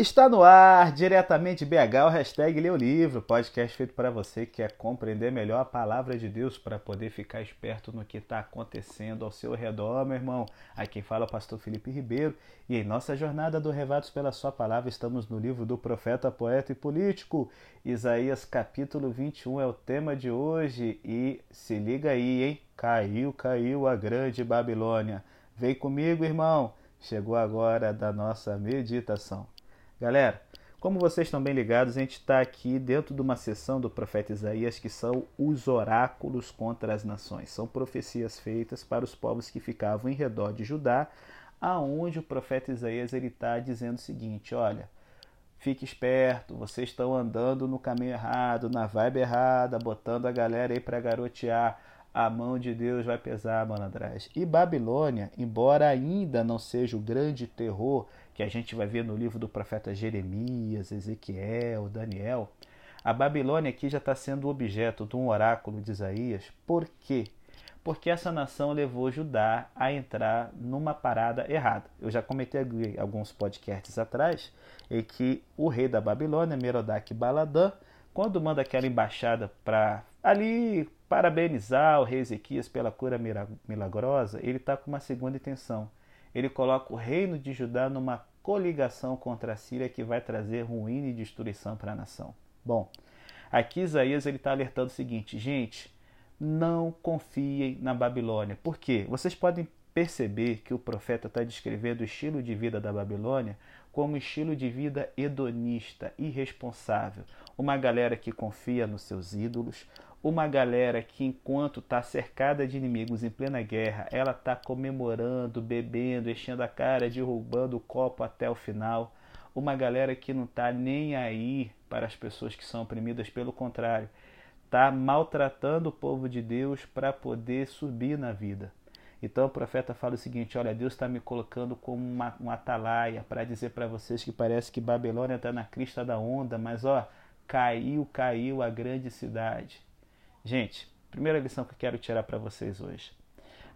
Está no ar, diretamente BH, o hashtag o Livro, podcast feito para você que quer compreender melhor a palavra de Deus para poder ficar esperto no que está acontecendo ao seu redor, meu irmão. Aqui fala é o pastor Felipe Ribeiro e em nossa jornada do Revados pela Sua Palavra estamos no livro do profeta, poeta e político. Isaías capítulo 21 é o tema de hoje e se liga aí, hein? Caiu, caiu a grande Babilônia. Vem comigo, irmão. Chegou agora da nossa meditação. Galera, como vocês estão bem ligados, a gente está aqui dentro de uma sessão do profeta Isaías que são os oráculos contra as nações. São profecias feitas para os povos que ficavam em redor de Judá, aonde o profeta Isaías ele está dizendo o seguinte: olha, fique esperto, vocês estão andando no caminho errado, na vibe errada, botando a galera aí para garotear. A mão de Deus vai pesar, malandragem. E Babilônia, embora ainda não seja o grande terror que a gente vai ver no livro do profeta Jeremias, Ezequiel, Daniel, a Babilônia aqui já está sendo objeto de um oráculo de Isaías. Por quê? Porque essa nação levou Judá a entrar numa parada errada. Eu já comentei alguns podcasts atrás em que o rei da Babilônia, Merodach Baladã, quando manda aquela embaixada para ali parabenizar o rei Ezequias pela cura milagrosa, ele está com uma segunda intenção. Ele coloca o reino de Judá numa coligação contra a Síria que vai trazer ruína e destruição para a nação. Bom, aqui Isaías está alertando o seguinte, gente, não confiem na Babilônia. Por quê? Vocês podem perceber que o profeta está descrevendo o estilo de vida da Babilônia como estilo de vida hedonista, irresponsável. Uma galera que confia nos seus ídolos, uma galera que, enquanto está cercada de inimigos em plena guerra, ela está comemorando, bebendo, enchendo a cara, derrubando o copo até o final. Uma galera que não está nem aí para as pessoas que são oprimidas, pelo contrário, está maltratando o povo de Deus para poder subir na vida. Então o profeta fala o seguinte: Olha, Deus está me colocando como uma, um atalaia para dizer para vocês que parece que Babilônia está na crista da onda, mas ó, caiu, caiu a grande cidade. Gente, primeira lição que eu quero tirar para vocês hoje.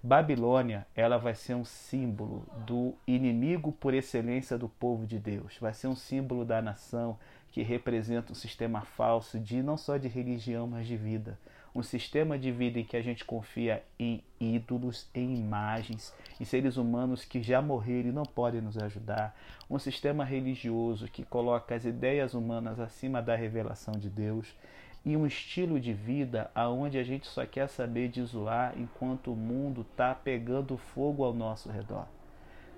Babilônia, ela vai ser um símbolo do inimigo por excelência do povo de Deus. Vai ser um símbolo da nação que representa um sistema falso de não só de religião, mas de vida. Um sistema de vida em que a gente confia em ídolos, em imagens, em seres humanos que já morreram e não podem nos ajudar. Um sistema religioso que coloca as ideias humanas acima da revelação de Deus e um estilo de vida aonde a gente só quer saber de zoar enquanto o mundo está pegando fogo ao nosso redor.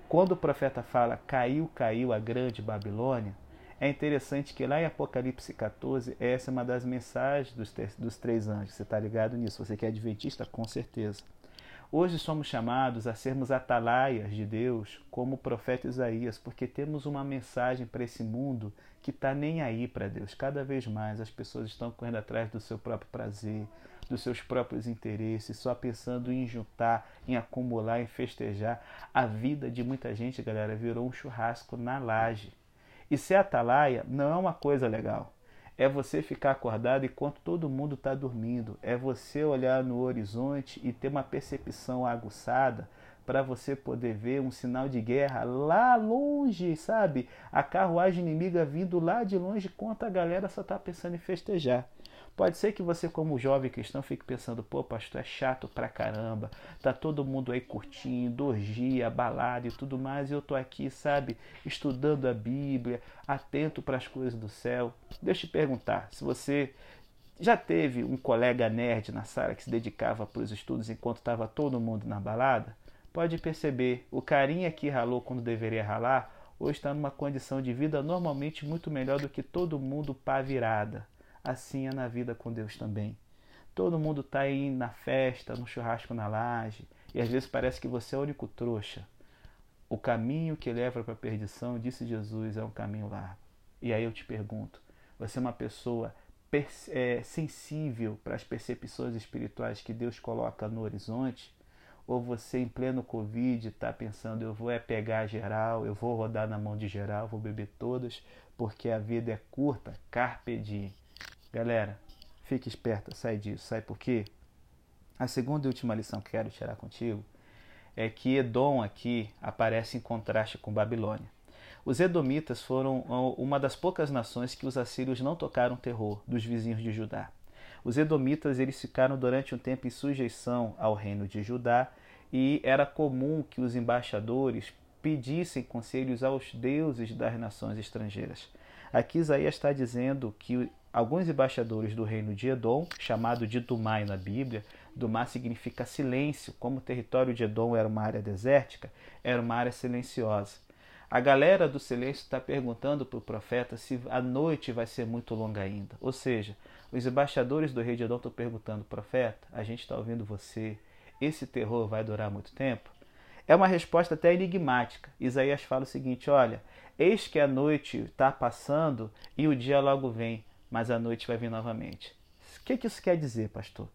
Quando o profeta fala caiu, caiu a grande Babilônia, é interessante que lá em Apocalipse 14, essa é uma das mensagens dos, dos três anjos. Você está ligado nisso? Você que é adventista? Com certeza. Hoje somos chamados a sermos atalaias de Deus, como o profeta Isaías, porque temos uma mensagem para esse mundo que está nem aí para Deus. Cada vez mais as pessoas estão correndo atrás do seu próprio prazer, dos seus próprios interesses, só pensando em juntar, em acumular, em festejar. A vida de muita gente, galera, virou um churrasco na laje. E ser atalaia não é uma coisa legal é você ficar acordado enquanto todo mundo está dormindo, é você olhar no horizonte e ter uma percepção aguçada para você poder ver um sinal de guerra lá longe, sabe? A carruagem inimiga vindo lá de longe, enquanto a galera só está pensando em festejar. Pode ser que você, como jovem cristão, fique pensando, pô, pastor, é chato pra caramba, tá todo mundo aí curtindo, orgia, balada e tudo mais, e eu tô aqui, sabe, estudando a Bíblia, atento para as coisas do céu. Deixa eu te perguntar, se você já teve um colega nerd na sala que se dedicava para os estudos enquanto estava todo mundo na balada, pode perceber, o carinha que ralou quando deveria ralar, hoje está numa condição de vida normalmente muito melhor do que todo mundo pá virada assim é na vida com Deus também. Todo mundo está aí na festa, no churrasco na laje, e às vezes parece que você é o único trouxa. O caminho que leva para a perdição, disse Jesus, é um caminho largo. E aí eu te pergunto: você é uma pessoa é, sensível para as percepções espirituais que Deus coloca no horizonte? Ou você, em pleno Covid, está pensando: eu vou é pegar geral, eu vou rodar na mão de geral, vou beber todas, porque a vida é curta? Carpe diem. Galera, fique esperta, sai disso. Sai por quê? A segunda e última lição que quero tirar contigo é que Edom aqui aparece em contraste com Babilônia. Os Edomitas foram uma das poucas nações que os assírios não tocaram terror dos vizinhos de Judá. Os Edomitas eles ficaram durante um tempo em sujeição ao reino de Judá e era comum que os embaixadores pedissem conselhos aos deuses das nações estrangeiras. Aqui Isaías está dizendo que alguns embaixadores do reino de Edom, chamado de Dumai na Bíblia, Dumá significa silêncio, como o território de Edom era uma área desértica, era uma área silenciosa. A galera do silêncio está perguntando para o profeta se a noite vai ser muito longa ainda. Ou seja, os embaixadores do rei de Edom estão perguntando, profeta, a gente está ouvindo você, esse terror vai durar muito tempo? É uma resposta até enigmática. Isaías fala o seguinte: olha, eis que a noite está passando e o dia logo vem, mas a noite vai vir novamente. O que, que isso quer dizer, pastor?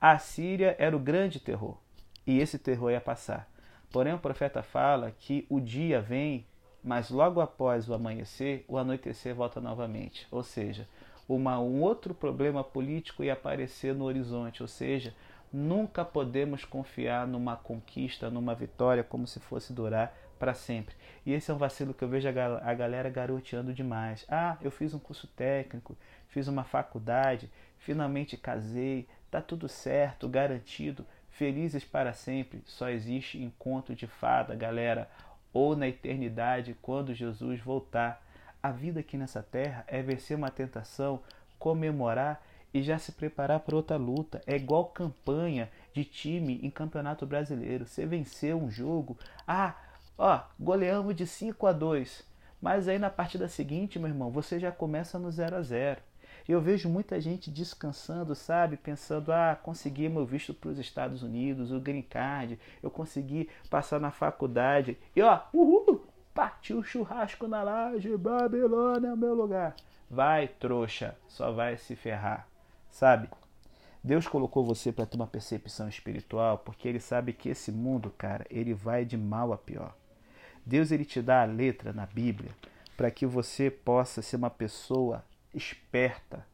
A Síria era o grande terror e esse terror ia passar. Porém, o profeta fala que o dia vem, mas logo após o amanhecer, o anoitecer volta novamente. Ou seja, uma, um outro problema político ia aparecer no horizonte, ou seja, Nunca podemos confiar numa conquista, numa vitória, como se fosse durar para sempre. E esse é um vacilo que eu vejo a galera garoteando demais. Ah, eu fiz um curso técnico, fiz uma faculdade, finalmente casei, tá tudo certo, garantido, felizes para sempre. Só existe encontro de fada, galera, ou na eternidade, quando Jesus voltar. A vida aqui nessa terra é vencer uma tentação, comemorar e já se preparar para outra luta. É igual campanha de time em Campeonato Brasileiro. Você venceu um jogo, ah, ó, goleamos de 5 a 2. Mas aí na partida seguinte, meu irmão, você já começa no 0 a 0. Eu vejo muita gente descansando, sabe? Pensando, ah, consegui meu visto para os Estados Unidos, o green card, eu consegui passar na faculdade. E ó, uhul, partiu o churrasco na laje, Babilônia é o meu lugar. Vai, trouxa, só vai se ferrar. Sabe? Deus colocou você para ter uma percepção espiritual porque ele sabe que esse mundo, cara, ele vai de mal a pior. Deus ele te dá a letra na Bíblia para que você possa ser uma pessoa esperta,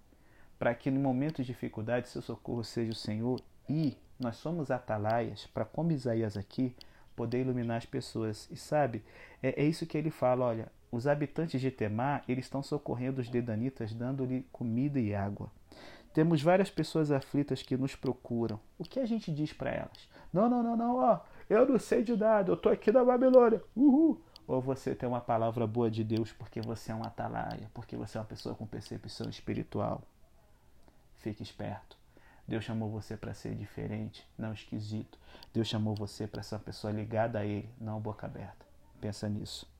para que no momento de dificuldade seu socorro seja o Senhor e nós somos atalaias para como Isaías aqui poder iluminar as pessoas. E sabe, é, é isso que ele fala, olha, os habitantes de Temar, eles estão socorrendo os dedanitas, dando-lhe comida e água. Temos várias pessoas aflitas que nos procuram. O que a gente diz para elas? Não, não, não, não, ó, eu não sei de nada, eu tô aqui na Babilônia. Uhul. Ou você tem uma palavra boa de Deus porque você é um atalaia, porque você é uma pessoa com percepção espiritual. Fique esperto. Deus chamou você para ser diferente, não esquisito. Deus chamou você para ser uma pessoa ligada a Ele, não boca aberta. Pensa nisso.